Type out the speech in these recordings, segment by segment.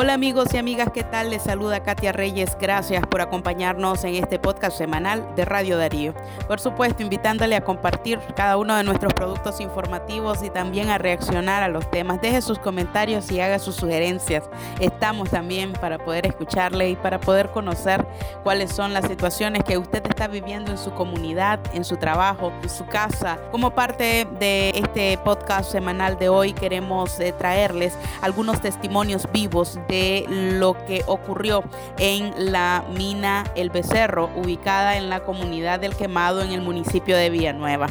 Hola amigos y amigas, ¿qué tal? Les saluda Katia Reyes. Gracias por acompañarnos en este podcast semanal de Radio Darío. Por supuesto, invitándole a compartir cada uno de nuestros productos informativos y también a reaccionar a los temas. Deje sus comentarios y haga sus sugerencias. Estamos también para poder escucharle y para poder conocer cuáles son las situaciones que usted está viviendo en su comunidad, en su trabajo, en su casa. Como parte de este podcast semanal de hoy, queremos eh, traerles algunos testimonios vivos de lo que ocurrió en la mina El Becerro, ubicada en la comunidad del Quemado en el municipio de Villanueva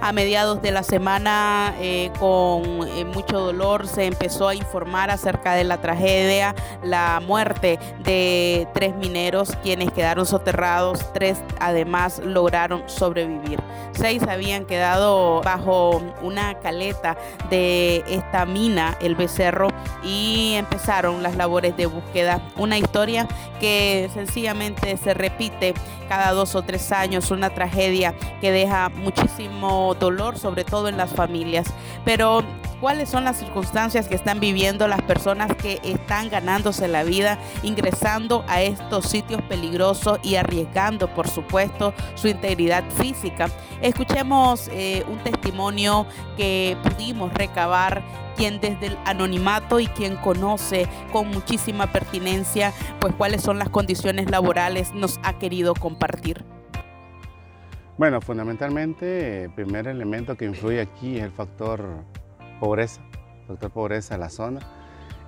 a mediados de la semana eh, con eh, mucho dolor se empezó a informar acerca de la tragedia, la muerte de tres mineros quienes quedaron soterrados, tres además lograron sobrevivir. Seis habían quedado bajo una caleta de esta mina, el becerro, y empezaron las labores de búsqueda. Una historia que sencillamente se repite cada dos o tres años, una tragedia que deja muchísimo dolor, sobre todo en las familias. Pero, ¿cuáles son las circunstancias que están viviendo las personas que están ganándose la vida, ingresando a estos sitios peligrosos y arriesgando, por supuesto, su integridad física? Escuchemos eh, un testimonio que pudimos recabar quien desde el anonimato y quien conoce con muchísima pertinencia pues cuáles son las condiciones laborales nos ha querido compartir. Bueno, fundamentalmente el primer elemento que influye aquí es el factor pobreza, factor pobreza de la zona.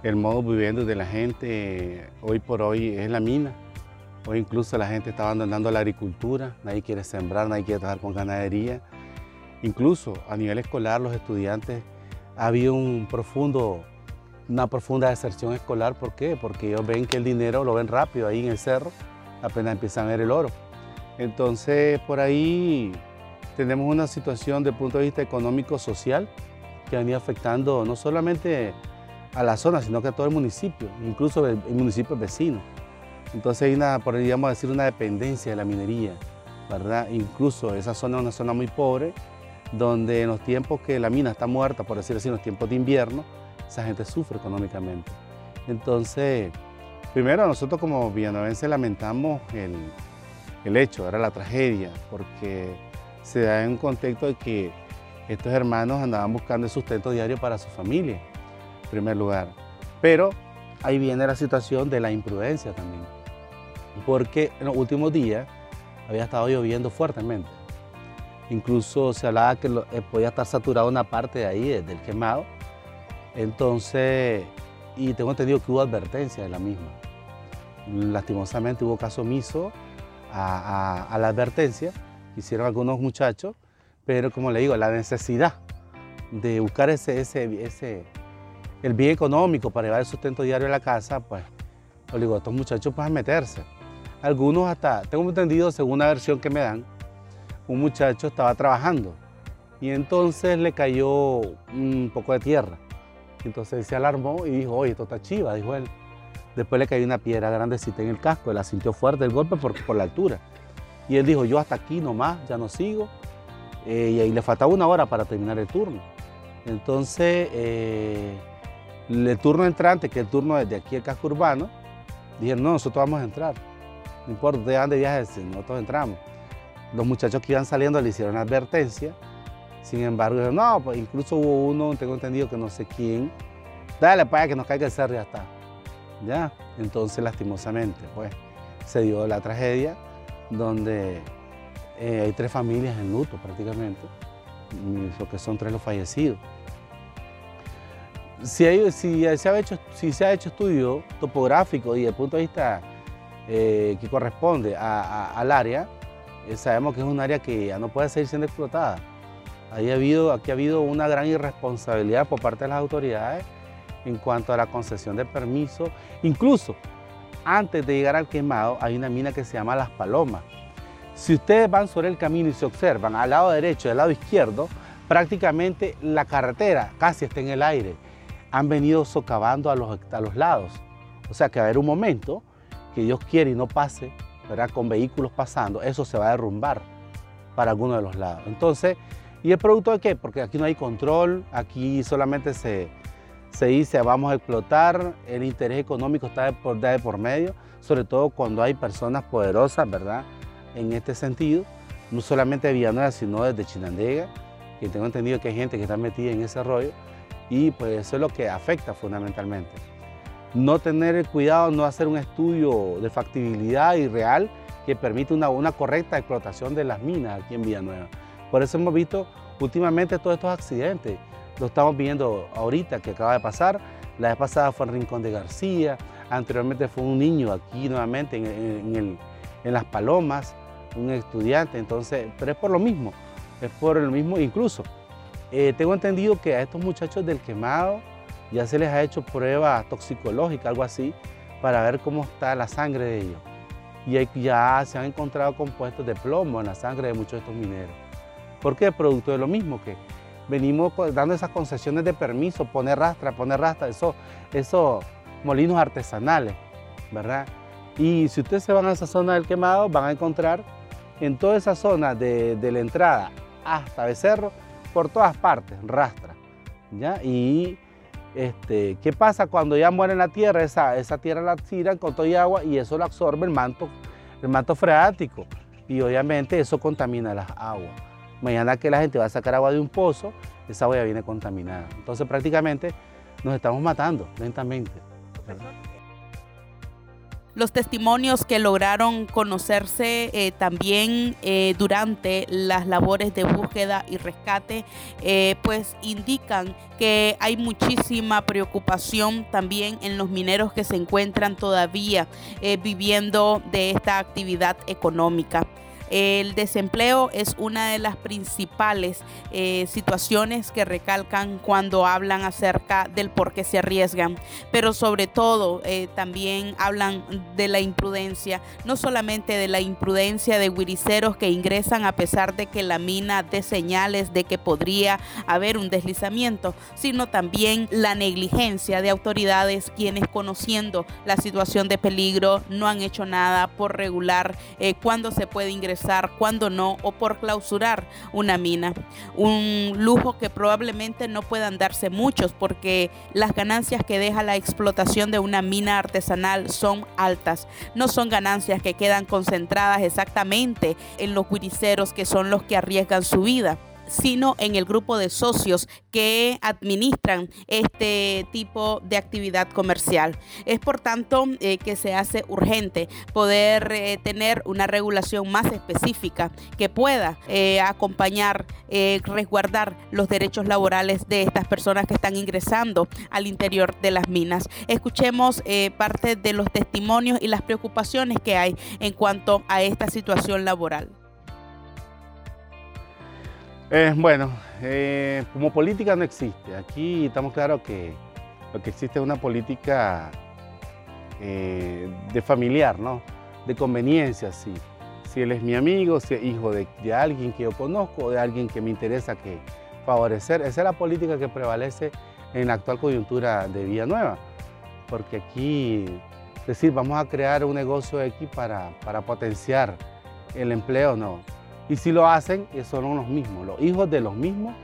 El modo viviendo de la gente hoy por hoy es la mina. Hoy incluso la gente está abandonando la agricultura, nadie quiere sembrar, nadie quiere trabajar con ganadería. Incluso a nivel escolar los estudiantes ha habido una profunda deserción escolar. ¿Por qué? Porque ellos ven que el dinero lo ven rápido ahí en el cerro, apenas empiezan a ver el oro. Entonces, por ahí tenemos una situación desde el punto de vista económico-social que ha venido afectando no solamente a la zona, sino que a todo el municipio, incluso el, municipio vecino. Entonces hay una, podríamos decir, una dependencia de la minería, ¿verdad? Incluso esa zona es una zona muy pobre, donde en los tiempos que la mina está muerta, por decirlo así, en los tiempos de invierno, esa gente sufre económicamente. Entonces, primero nosotros como villanovenses lamentamos el, el hecho, era la tragedia, porque se da en un contexto de que estos hermanos andaban buscando el sustento diario para su familia, en primer lugar. Pero ahí viene la situación de la imprudencia también, porque en los últimos días había estado lloviendo fuertemente. Incluso se hablaba que eh, podía estar saturada una parte de ahí, del quemado. Entonces, y tengo entendido que hubo advertencia de la misma. Lastimosamente hubo caso omiso a, la advertencia hicieron algunos muchachos, pero como le digo, la necesidad de buscar ese, ese, ese, el bien económico para llevar el sustento diario a la casa, pues obligó a estos muchachos a meterse. Algunos hasta, tengo entendido, según una versión que me dan, un muchacho estaba trabajando y entonces le cayó un poco de tierra. Entonces se alarmó y dijo, oye, esto está chiva, dijo él. Después le cayó una piedra grandecita en el casco, él la sintió fuerte el golpe por, por la altura. Y él dijo, yo hasta aquí nomás, ya no sigo. Eh, y ahí le faltaba una hora para terminar el turno. Entonces, eh, el turno entrante, que el turno desde aquí el casco urbano, dijeron, no, nosotros vamos a entrar. No importa de dónde viajes, nosotros entramos. Los muchachos que iban saliendo le hicieron advertencia. Sin embargo, no, pues incluso hubo uno, tengo entendido que no sé quién, dale para que nos caiga el cerro y ya está. ¿Ya? Entonces, lastimosamente, pues, se dio la tragedia donde eh, hay tres familias en luto prácticamente, lo que son tres los fallecidos. Si, se, ha hecho, estudio topográfico y desde el punto de vista eh, que corresponde al área, eh, sabemos que es un área que ya no puede seguir siendo explotada. Aquí ha habido una gran irresponsabilidad por parte de las autoridades en cuanto a la concesión de permiso. Incluso antes de llegar al quemado hay una mina que se llama Las Palomas. Si ustedes van sobre el camino y se observan al lado derecho y al lado izquierdo, prácticamente la carretera casi está en el aire. Han venido socavando a los, a los lados. O sea que a haber un momento que Dios quiere y no pase, ¿verdad? con vehículos pasando, eso se va a derrumbar para alguno de los lados. Entonces, ¿y el producto de qué? Porque aquí no hay control, aquí solamente se, se dice vamos a explotar, el interés económico está de por, por medio, sobre todo cuando hay personas poderosas, ¿verdad? En este sentido, no solamente de Villanueva, sino desde Chinandega, que tengo entendido que hay gente que está metida en ese rollo, y pues eso es lo que afecta fundamentalmente. No tener cuidado, no hacer un estudio de factibilidad y real que permite una, una correcta explotación de las minas aquí en Villanueva. Por eso hemos visto últimamente todos estos accidentes. Lo estamos viendo ahorita que acaba de pasar. La vez pasada fue en Rincón de García, anteriormente fue un niño aquí nuevamente en, Las Palomas, un estudiante, entonces, pero es por lo mismo, es por lo mismo incluso. Eh, tengo entendido que a estos muchachos del quemado ya se les ha hecho prueba toxicológica, algo así, para ver cómo está la sangre de ellos. Y ya se han encontrado compuestos de plomo en la sangre de muchos de estos mineros. ¿Por qué? Producto de lo mismo, que venimos dando esas concesiones de permiso, poner rastra, poner rastra, esos, molinos artesanales, ¿verdad? Y si ustedes se van a esa zona del quemado, van a encontrar en toda esa zona de, la entrada hasta Becerro, por todas partes, rastra, ¿ya? Y este, ¿qué pasa cuando ya muere en la tierra? Esa, esa tierra la tiran con todo y agua y eso lo absorbe el manto, el manto freático y obviamente eso contamina las aguas. Mañana que la gente va a sacar agua de un pozo, esa agua ya viene contaminada. Entonces prácticamente nos estamos matando lentamente. Los testimonios que lograron conocerse eh, también eh, durante las labores de búsqueda y rescate, eh, pues indican que hay muchísima preocupación también en los mineros que se encuentran todavía viviendo de esta actividad económica. El desempleo es una de las principales eh, situaciones que recalcan cuando hablan acerca del por qué se arriesgan, pero sobre todo eh, también hablan de la imprudencia, no solamente de la imprudencia de guiriceros que ingresan a pesar de que la mina dé señales de que podría haber un deslizamiento, sino también la negligencia de autoridades quienes conociendo la situación de peligro no han hecho nada por regular eh, cuándo se puede ingresar cuando no, o por clausurar una mina. Un lujo que probablemente no puedan darse muchos porque las ganancias que deja la explotación de una mina artesanal son altas. No son ganancias que quedan concentradas exactamente en los guiriceros que son los que arriesgan su vida sino en el grupo de socios que administran este tipo de actividad comercial. Es por tanto eh, que se hace urgente poder eh, tener una regulación más específica que pueda eh, acompañar, resguardar los derechos laborales de estas personas que están ingresando al interior de las minas. Escuchemos parte de los testimonios y las preocupaciones que hay en cuanto a esta situación laboral. Eh, bueno, eh, como política no existe. Aquí estamos claros que lo que existe es una política eh, de familiar, ¿no? De conveniencia, sí. Si él es mi amigo, si es hijo de, alguien que yo conozco, de alguien que me interesa que favorecer. Esa es la política que prevalece en la actual coyuntura de Villanueva. Porque aquí, es decir, vamos a crear un negocio aquí para, para potenciar el empleo, no y si lo hacen, son los mismos, los hijos de los mismos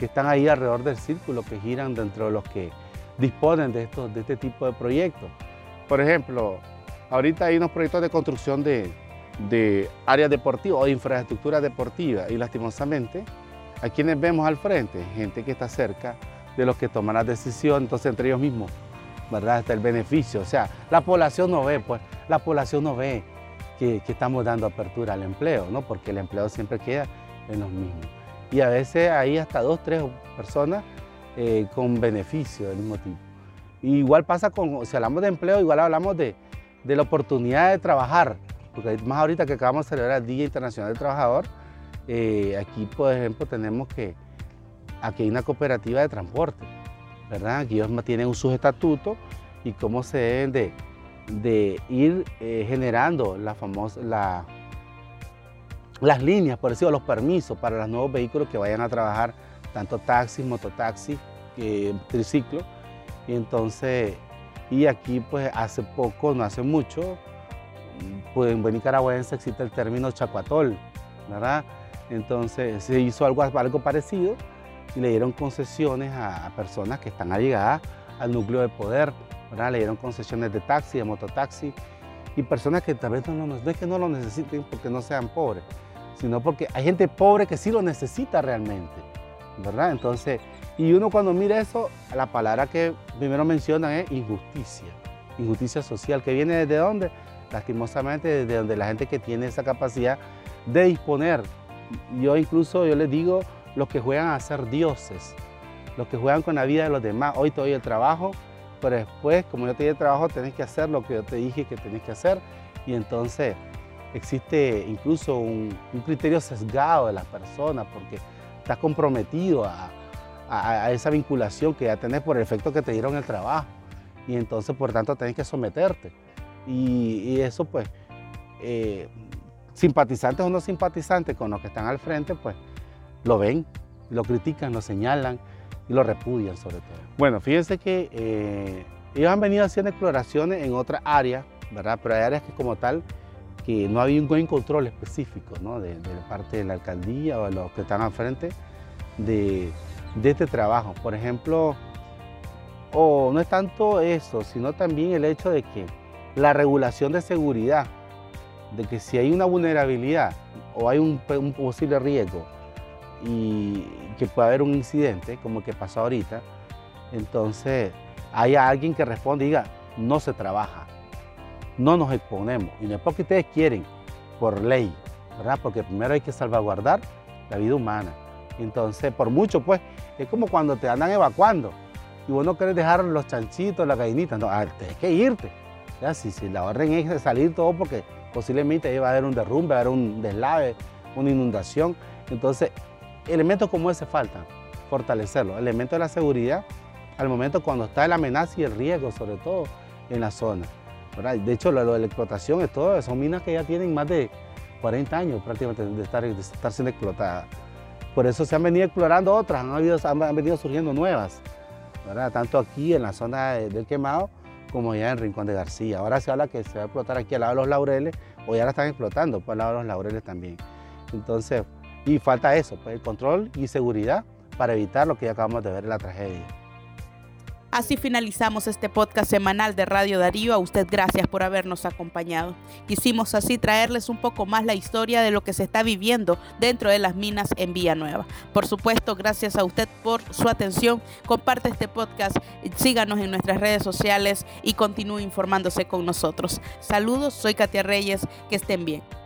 que están ahí alrededor del círculo, que giran dentro de los que disponen de, estos, de este tipo de proyectos. Por ejemplo, ahorita hay unos proyectos de construcción de, de áreas deportivas o de infraestructura deportiva y lastimosamente a quienes vemos al frente, gente que está cerca de los que toman la decisión, entonces entre ellos mismos, ¿verdad? Está el beneficio, o sea, la población no ve, pues, la población no ve que, estamos dando apertura al empleo, ¿no? porque el empleo siempre queda en los mismos. Y a veces hay hasta dos, tres personas eh, con beneficio del mismo tipo. igual pasa con, si hablamos de empleo, igual hablamos de, de la oportunidad de trabajar, porque más ahorita que acabamos de celebrar el Día Internacional del Trabajador, eh, aquí por ejemplo tenemos que, aquí hay una cooperativa de transporte, ¿verdad? Aquí ellos tienen un subestatuto y cómo se deben de, de ir eh, generando las líneas, por decirlo, los permisos para los nuevos vehículos que vayan a trabajar, tanto taxis, mototaxis, eh, triciclo. Y entonces, y aquí pues hace poco, no hace mucho, pues en buen nicaragüense existe el término chacuatol, ¿verdad? Entonces se hizo algo, algo parecido y le dieron concesiones a, personas que están allegadas al núcleo de poder, le dieron concesiones de taxi, de mototaxi, y personas que tal vez no, no, es que no lo necesiten porque no sean pobres, sino porque hay gente pobre que sí lo necesita realmente, ¿verdad? Entonces, y uno cuando mira eso, la palabra que primero mencionan es injusticia, injusticia social, que viene desde dónde? Lastimosamente desde donde la gente que tiene esa capacidad de disponer. Yo incluso, yo les digo, los que juegan a ser dioses, los que juegan con la vida de los demás. Hoy te el trabajo, pero después, como yo te di el trabajo, tenés que hacer lo que yo te dije que tenés que hacer. Y entonces existe incluso un, criterio sesgado de las personas porque estás comprometido a, esa vinculación que ya tenés por el efecto que te dieron el trabajo. Y entonces, por tanto, tenés que someterte. Y, eso, pues, eh, simpatizantes o no simpatizantes con los que están al frente, pues, lo ven, lo critican, lo señalan y lo repudian sobre todo. Bueno, fíjense que eh, ellos han venido haciendo exploraciones en otras áreas, ¿verdad? Pero hay áreas que como tal que no había un buen control específico, ¿no? De, parte de la alcaldía o de los que están al frente de, este trabajo. Por ejemplo, o no es tanto eso, sino también el hecho de que la regulación de seguridad, de que si hay una vulnerabilidad o hay un posible riesgo y que puede haber un incidente, como que pasó ahorita, entonces hay alguien que responde y diga, no se trabaja, no nos exponemos. Y no es porque ustedes quieren, por ley, ¿verdad? Porque primero hay que salvaguardar la vida humana. Entonces, por mucho, pues, es como cuando te andan evacuando y vos no querés dejar los chanchitos, las gallinitas, no, tienes que irte. ¿ya? Si, si la orden es de salir todo porque posiblemente ahí va a haber un derrumbe, va a haber un deslave, una inundación. Entonces, elementos como ese faltan, fortalecerlo. Elementos de la seguridad al momento cuando está la amenaza y el riesgo, sobre todo en la zona. De hecho, lo, de la explotación es todo, son minas que ya tienen más de 40 años prácticamente de estar, siendo explotadas. Por eso se han venido explorando otras, han, han venido surgiendo nuevas, tanto aquí en la zona del quemado como ya en Rincón de García. Ahora se habla que se va a explotar aquí al lado de los laureles, o ya la están explotando, por al lado de los laureles también. Entonces, y falta eso, pues, el control y seguridad para evitar lo que ya acabamos de ver en la tragedia. Así finalizamos este podcast semanal de Radio Darío. A usted gracias por habernos acompañado. Quisimos así traerles un poco más la historia de lo que se está viviendo dentro de las minas en Villanueva. Por supuesto, gracias a usted por su atención. Comparte este podcast, síganos en nuestras redes sociales y continúe informándose con nosotros. Saludos, soy Katia Reyes, que estén bien.